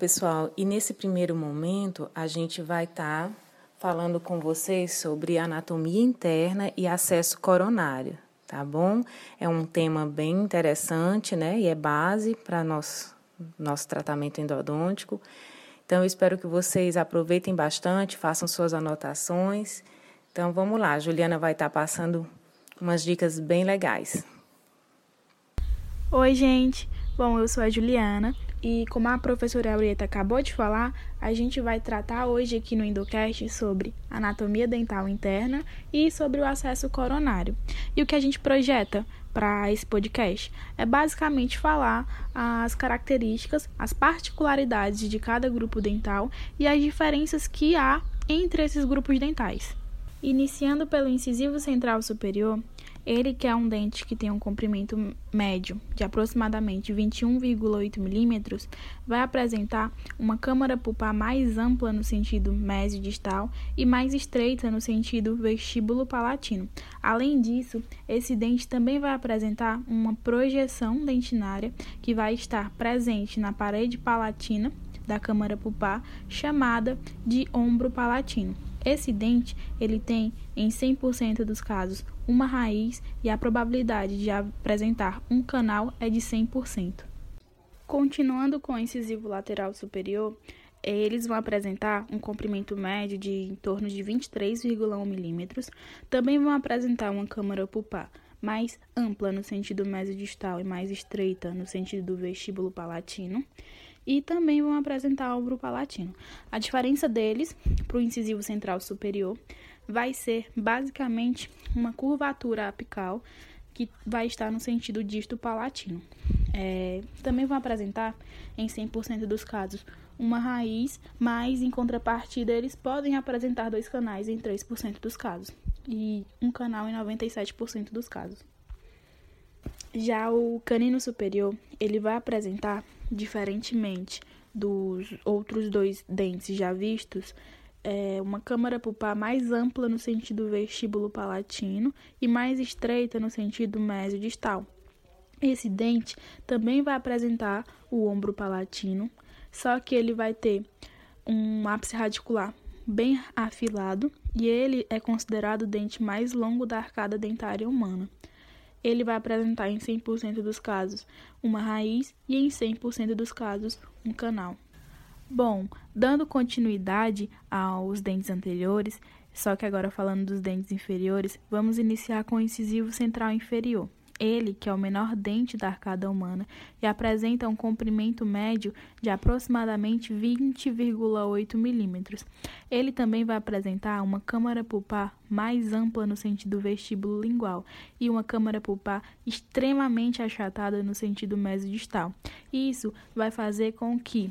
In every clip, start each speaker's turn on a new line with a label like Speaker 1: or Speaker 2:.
Speaker 1: Pessoal, e nesse primeiro momento a gente vai estar tá falando com vocês sobre anatomia interna e acesso coronário, tá bom? É um tema bem interessante, né? E é base para nosso, nosso tratamento endodôntico. Então, eu espero que vocês aproveitem bastante, façam suas anotações. Então, vamos lá, a Juliana vai estar tá passando umas dicas bem legais.
Speaker 2: Oi, gente. Bom, eu sou a Juliana e como a professora Aurieta acabou de falar, a gente vai tratar hoje aqui no Endocast sobre anatomia dental interna e sobre o acesso coronário. E o que a gente projeta para esse podcast é basicamente falar as características, as particularidades de cada grupo dental e as diferenças que há entre esses grupos dentais. Iniciando pelo incisivo central superior, ele que é um dente que tem um comprimento médio de aproximadamente 21,8 milímetros, vai apresentar uma câmara pulpar mais ampla no sentido mesodistal e mais estreita no sentido vestíbulo palatino. Além disso, esse dente também vai apresentar uma projeção dentinária que vai estar presente na parede palatina da câmara pulpar, chamada de ombro palatino. Esse dente, ele tem, em 100% dos casos, uma raiz e a probabilidade de apresentar um canal é de 100%. Continuando com o incisivo lateral superior, eles vão apresentar um comprimento médio de em torno de 23,1 milímetros. Também vão apresentar uma câmara pulpar mais ampla no sentido mesodistal e mais estreita no sentido do vestíbulo palatino e também vão apresentar ombro palatino. A diferença deles para o incisivo central superior vai ser basicamente uma curvatura apical que vai estar no sentido disto palatino. É, também vão apresentar, em 100% dos casos, uma raiz, mas em contrapartida eles podem apresentar dois canais em 3% dos casos e um canal em 97% dos casos. Já o canino superior, ele vai apresentar, diferentemente dos outros dois dentes já vistos, é uma câmara pulpar mais ampla no sentido vestíbulo palatino e mais estreita no sentido mesodistal. Esse dente também vai apresentar o ombro palatino, só que ele vai ter um ápice radicular bem afilado e ele é considerado o dente mais longo da arcada dentária humana ele vai apresentar em 100% dos casos uma raiz e em 100% dos casos um canal. Bom, dando continuidade aos dentes anteriores, só que agora falando dos dentes inferiores, vamos iniciar com o incisivo central inferior. Ele, que é o menor dente da arcada humana e apresenta um comprimento médio de aproximadamente 20,8 milímetros. Ele também vai apresentar uma câmara pulpar mais ampla no sentido vestíbulo lingual e uma câmara pulpar extremamente achatada no sentido mesodistal. Isso vai fazer com que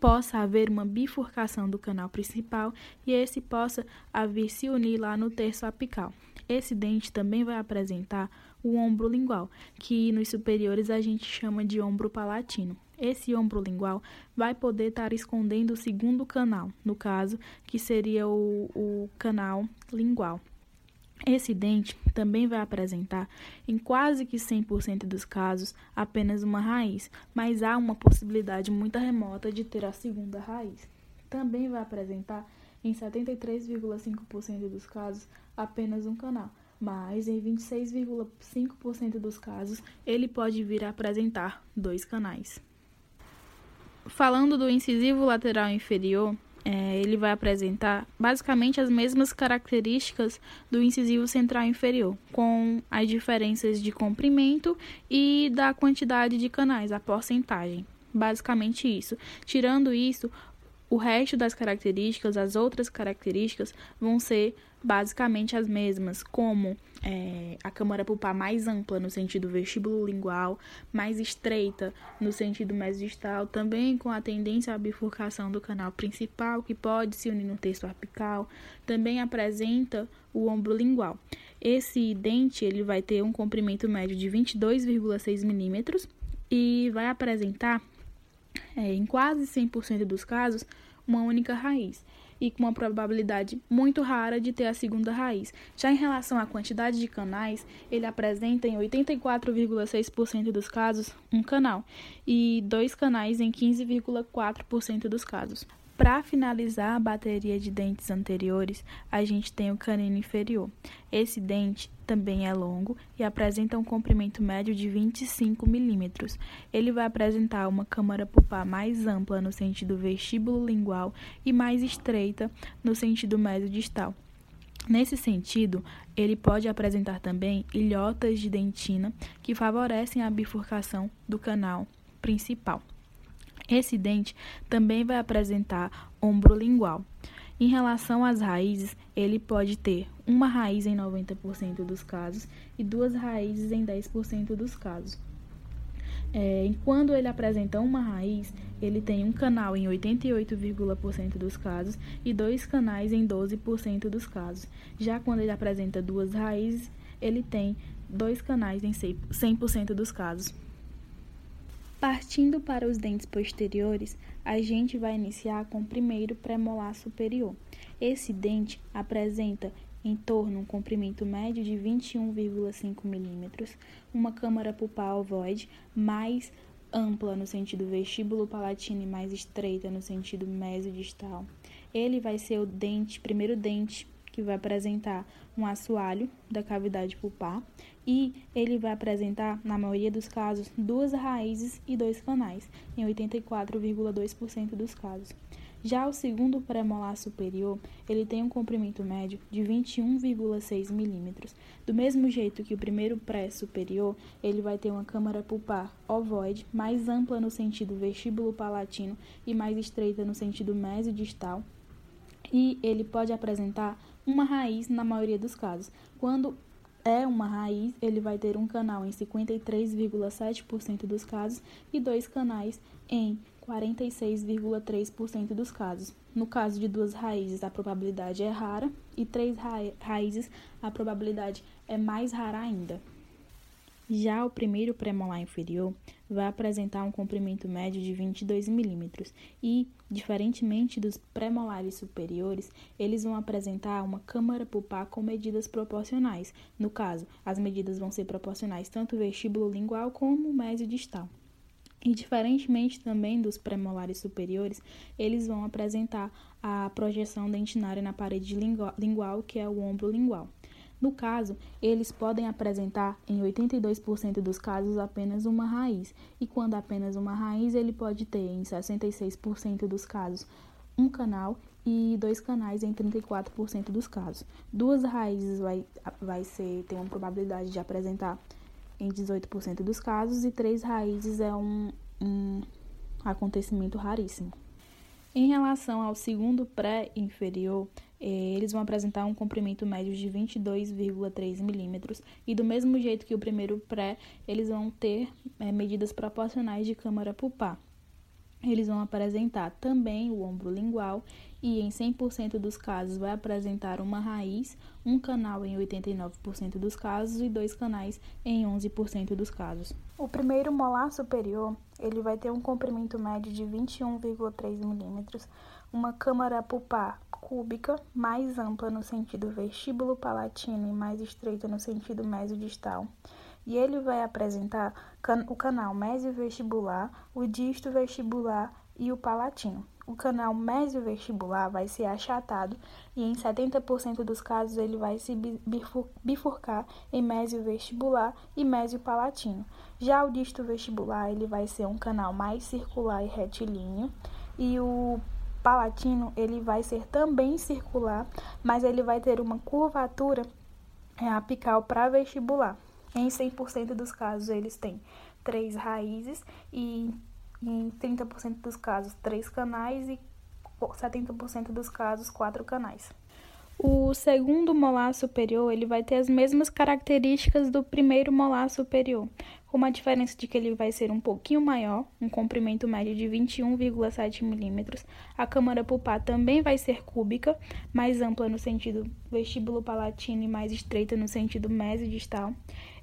Speaker 2: possa haver uma bifurcação do canal principal e esse possa haver se unir lá no terço apical. Esse dente também vai apresentar o ombro lingual, que nos superiores a gente chama de ombro palatino. Esse ombro lingual vai poder estar escondendo o segundo canal, no caso, que seria o, o canal lingual. Esse dente também vai apresentar, em quase que 100% dos casos, apenas uma raiz, mas há uma possibilidade muito remota de ter a segunda raiz. Também vai apresentar, em 73,5% dos casos, apenas um canal, mas em 26,5% dos casos ele pode vir a apresentar dois canais. Falando do incisivo lateral inferior, é, ele vai apresentar basicamente as mesmas características do incisivo central inferior, com as diferenças de comprimento e da quantidade de canais, a porcentagem. Basicamente isso. Tirando isso, o resto das características, as outras características, vão ser basicamente as mesmas, como é, a câmara pulpar mais ampla no sentido vestíbulo lingual, mais estreita no sentido mesodistal, também com a tendência à bifurcação do canal principal, que pode se unir no terço apical, também apresenta o ombro lingual. Esse dente ele vai ter um comprimento médio de 22,6 milímetros e vai apresentar, é, em quase 100% dos casos, uma única raiz. e com uma probabilidade muito rara de ter a segunda raiz. Já em relação à quantidade de canais, ele apresenta em 84,6% dos casos um canal e dois canais em 15,4% dos casos. Para finalizar a bateria de dentes anteriores, a gente tem o canino inferior. Esse dente também é longo e apresenta um comprimento médio de 25 milímetros. Ele vai apresentar uma câmara pulpar mais ampla no sentido vestíbulo lingual e mais estreita no sentido mesodistal. Nesse sentido, ele pode apresentar também ilhotas de dentina que favorecem a bifurcação do canal principal. Esse dente também vai apresentar ombro lingual. Em relação às raízes, ele pode ter uma raiz em 90% dos casos e duas raízes em 10% dos casos. É, quando ele apresenta uma raiz, ele tem um canal em 88,% dos casos e dois canais em 12% dos casos. Já quando ele apresenta duas raízes, ele tem dois canais em 100% dos casos. Partindo para os dentes posteriores, a gente vai iniciar com o primeiro premolar superior. Esse dente apresenta em torno um comprimento médio de 21,5 milímetros, uma câmara pulpar ovoide mais ampla no sentido vestíbulo palatino e mais estreita no sentido mesodistal. Ele vai ser o dente, primeiro dente que vai apresentar um assoalho da cavidade pulpar e ele vai apresentar, na maioria dos casos, duas raízes e dois canais, em 84,2% dos casos. Já o segundo premolar superior, ele tem um comprimento médio de 21,6 milímetros. Do mesmo jeito que o primeiro pré-superior, ele vai ter uma câmara pulpar ovoide, mais ampla no sentido vestíbulo palatino e mais estreita no sentido mesodistal, e ele pode apresentar uma raiz na maioria dos casos. Quando é uma raiz, ele vai ter um canal em 53,7% dos casos e dois canais em 46,3% dos casos. No caso de duas raízes, a probabilidade é rara e três ra raízes, a probabilidade é mais rara ainda. Já o primeiro premolar inferior vai apresentar um comprimento médio de 22 milímetros e, diferentemente dos premolares superiores, eles vão apresentar uma câmara pulpar com medidas proporcionais. No caso, as medidas vão ser proporcionais tanto vestíbulo lingual como mesodistal. E diferentemente também dos premolares superiores, eles vão apresentar a projeção dentinária na parede lingual, que é o ombro lingual. No caso, eles podem apresentar, em 82% dos casos, apenas uma raiz, e quando apenas uma raiz, ele pode ter, em 66% dos casos, um canal e dois canais em 34% dos casos. Duas raízes vai, vai ser, tem uma probabilidade de apresentar em 18% dos casos, e três raízes é um, um acontecimento raríssimo. Em relação ao segundo pré-inferior, eles vão apresentar um comprimento médio de 22,3 milímetros e do mesmo jeito que o primeiro pré, eles vão ter é, medidas proporcionais de câmara pulpar. Eles vão apresentar também o ombro lingual e em 100% dos casos vai apresentar uma raiz, um canal em 89% dos casos e dois canais em 11% dos casos. O primeiro molar superior, ele vai ter um comprimento médio de 21,3 milímetros, uma câmara pulpar cúbica mais ampla no sentido vestíbulo palatino e mais estreita no sentido mesodistal. E ele vai apresentar o canal mesovestibular, o disto vestibular e o palatino. O canal mesovestibular vai ser achatado e em 70% dos casos ele vai se bifurcar em mesovestibular e mesiopalatino. Já o disto vestibular ele vai ser um canal mais circular e retilíneo e o palatino ele vai ser também circular, mas ele vai ter uma curvatura é, apical para vestibular. Em 100% dos casos eles têm três raízes e em 30% dos casos, três canais e 70% dos casos, quatro canais. O segundo molar superior ele vai ter as mesmas características do primeiro molar superior, uma diferença de que ele vai ser um pouquinho maior, um comprimento médio de 21,7 milímetros. A câmara pulpar também vai ser cúbica, mais ampla no sentido vestíbulo palatino e mais estreita no sentido mesodistal.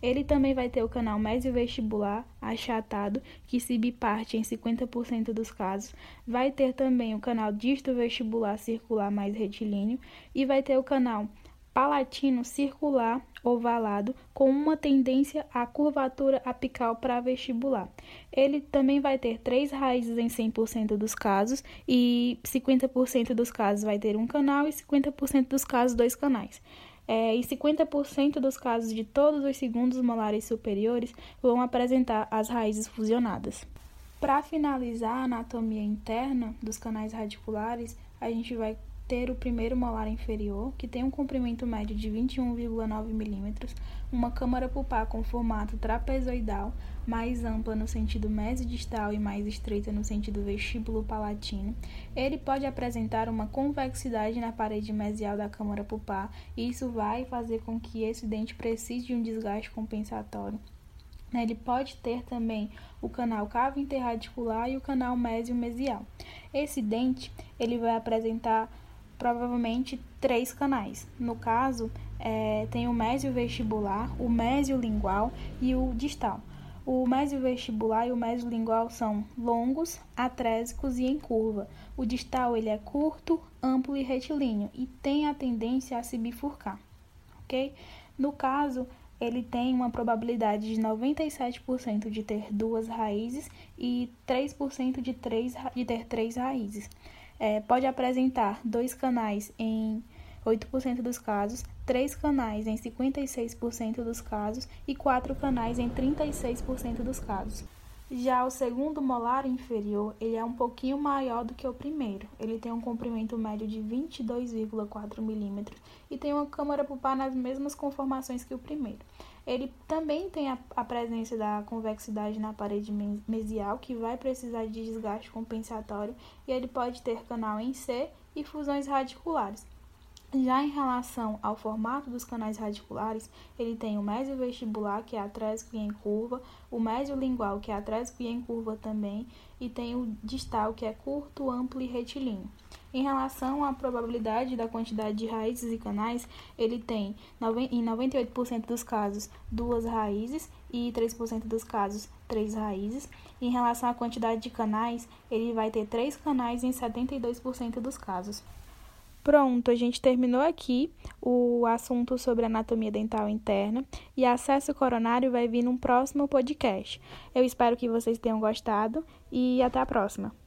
Speaker 2: Ele também vai ter o canal mesovestibular achatado, que se biparte em 50% dos casos. Vai ter também o canal disto-vestibular circular mais retilíneo e vai ter o canal palatino circular ovalado com uma tendência à curvatura apical para vestibular. Ele também vai ter três raízes em 100% dos casos e 50% dos casos vai ter um canal e 50% dos casos dois canais. É, e 50% dos casos de todos os segundos molares superiores vão apresentar as raízes fusionadas. Para finalizar a anatomia interna dos canais radiculares, a gente vai ter o primeiro molar inferior, que tem um comprimento médio de 21,9 mm, uma câmara pulpar com formato trapezoidal, mais ampla no sentido mesodistal e mais estreita no sentido vestíbulo palatino. Ele pode apresentar uma convexidade na parede mesial da câmara pulpar, e isso vai fazer com que esse dente precise de um desgaste compensatório. Ele pode ter também o canal cavo interradicular e o canal mésio-mesial. Esse dente ele vai apresentar provavelmente três canais. No caso, é, tem o mésio vestibular, o mésio lingual e o distal. O mésio vestibular e o mésio lingual são longos, atrésicos e em curva. O distal ele é curto, amplo e retilíneo e tem a tendência a se bifurcar, ok? No caso, ele tem uma probabilidade de 97% de ter duas raízes e 3% de, três, de ter três raízes é, pode apresentar dois canais em 8% dos casos, três canais em 56% dos casos e quatro canais em 36% dos casos. Já o segundo molar inferior, ele é um pouquinho maior do que o primeiro. Ele tem um comprimento médio de 22,4 milímetros e tem uma câmara pulpar nas mesmas conformações que o primeiro. Ele também tem a, a presença da convexidade na parede mesial, que vai precisar de desgaste compensatório, e ele pode ter canal em C e fusões radiculares. Já em relação ao formato dos canais radiculares, ele tem o mésio vestibular, que é atrésico e em curva, o mésio lingual, que é atrésico e em curva também, e tem o distal, que é curto, amplo e retilíneo. Em relação à probabilidade da quantidade de raízes e canais, ele tem, em 98% dos casos, duas raízes e 3% dos casos, três raízes. Em relação à quantidade de canais, ele vai ter três canais em 72% dos casos. Pronto, a gente terminou aqui o assunto sobre anatomia dental interna e acesso coronário vai vir num próximo podcast. Eu espero que vocês tenham gostado e até a próxima.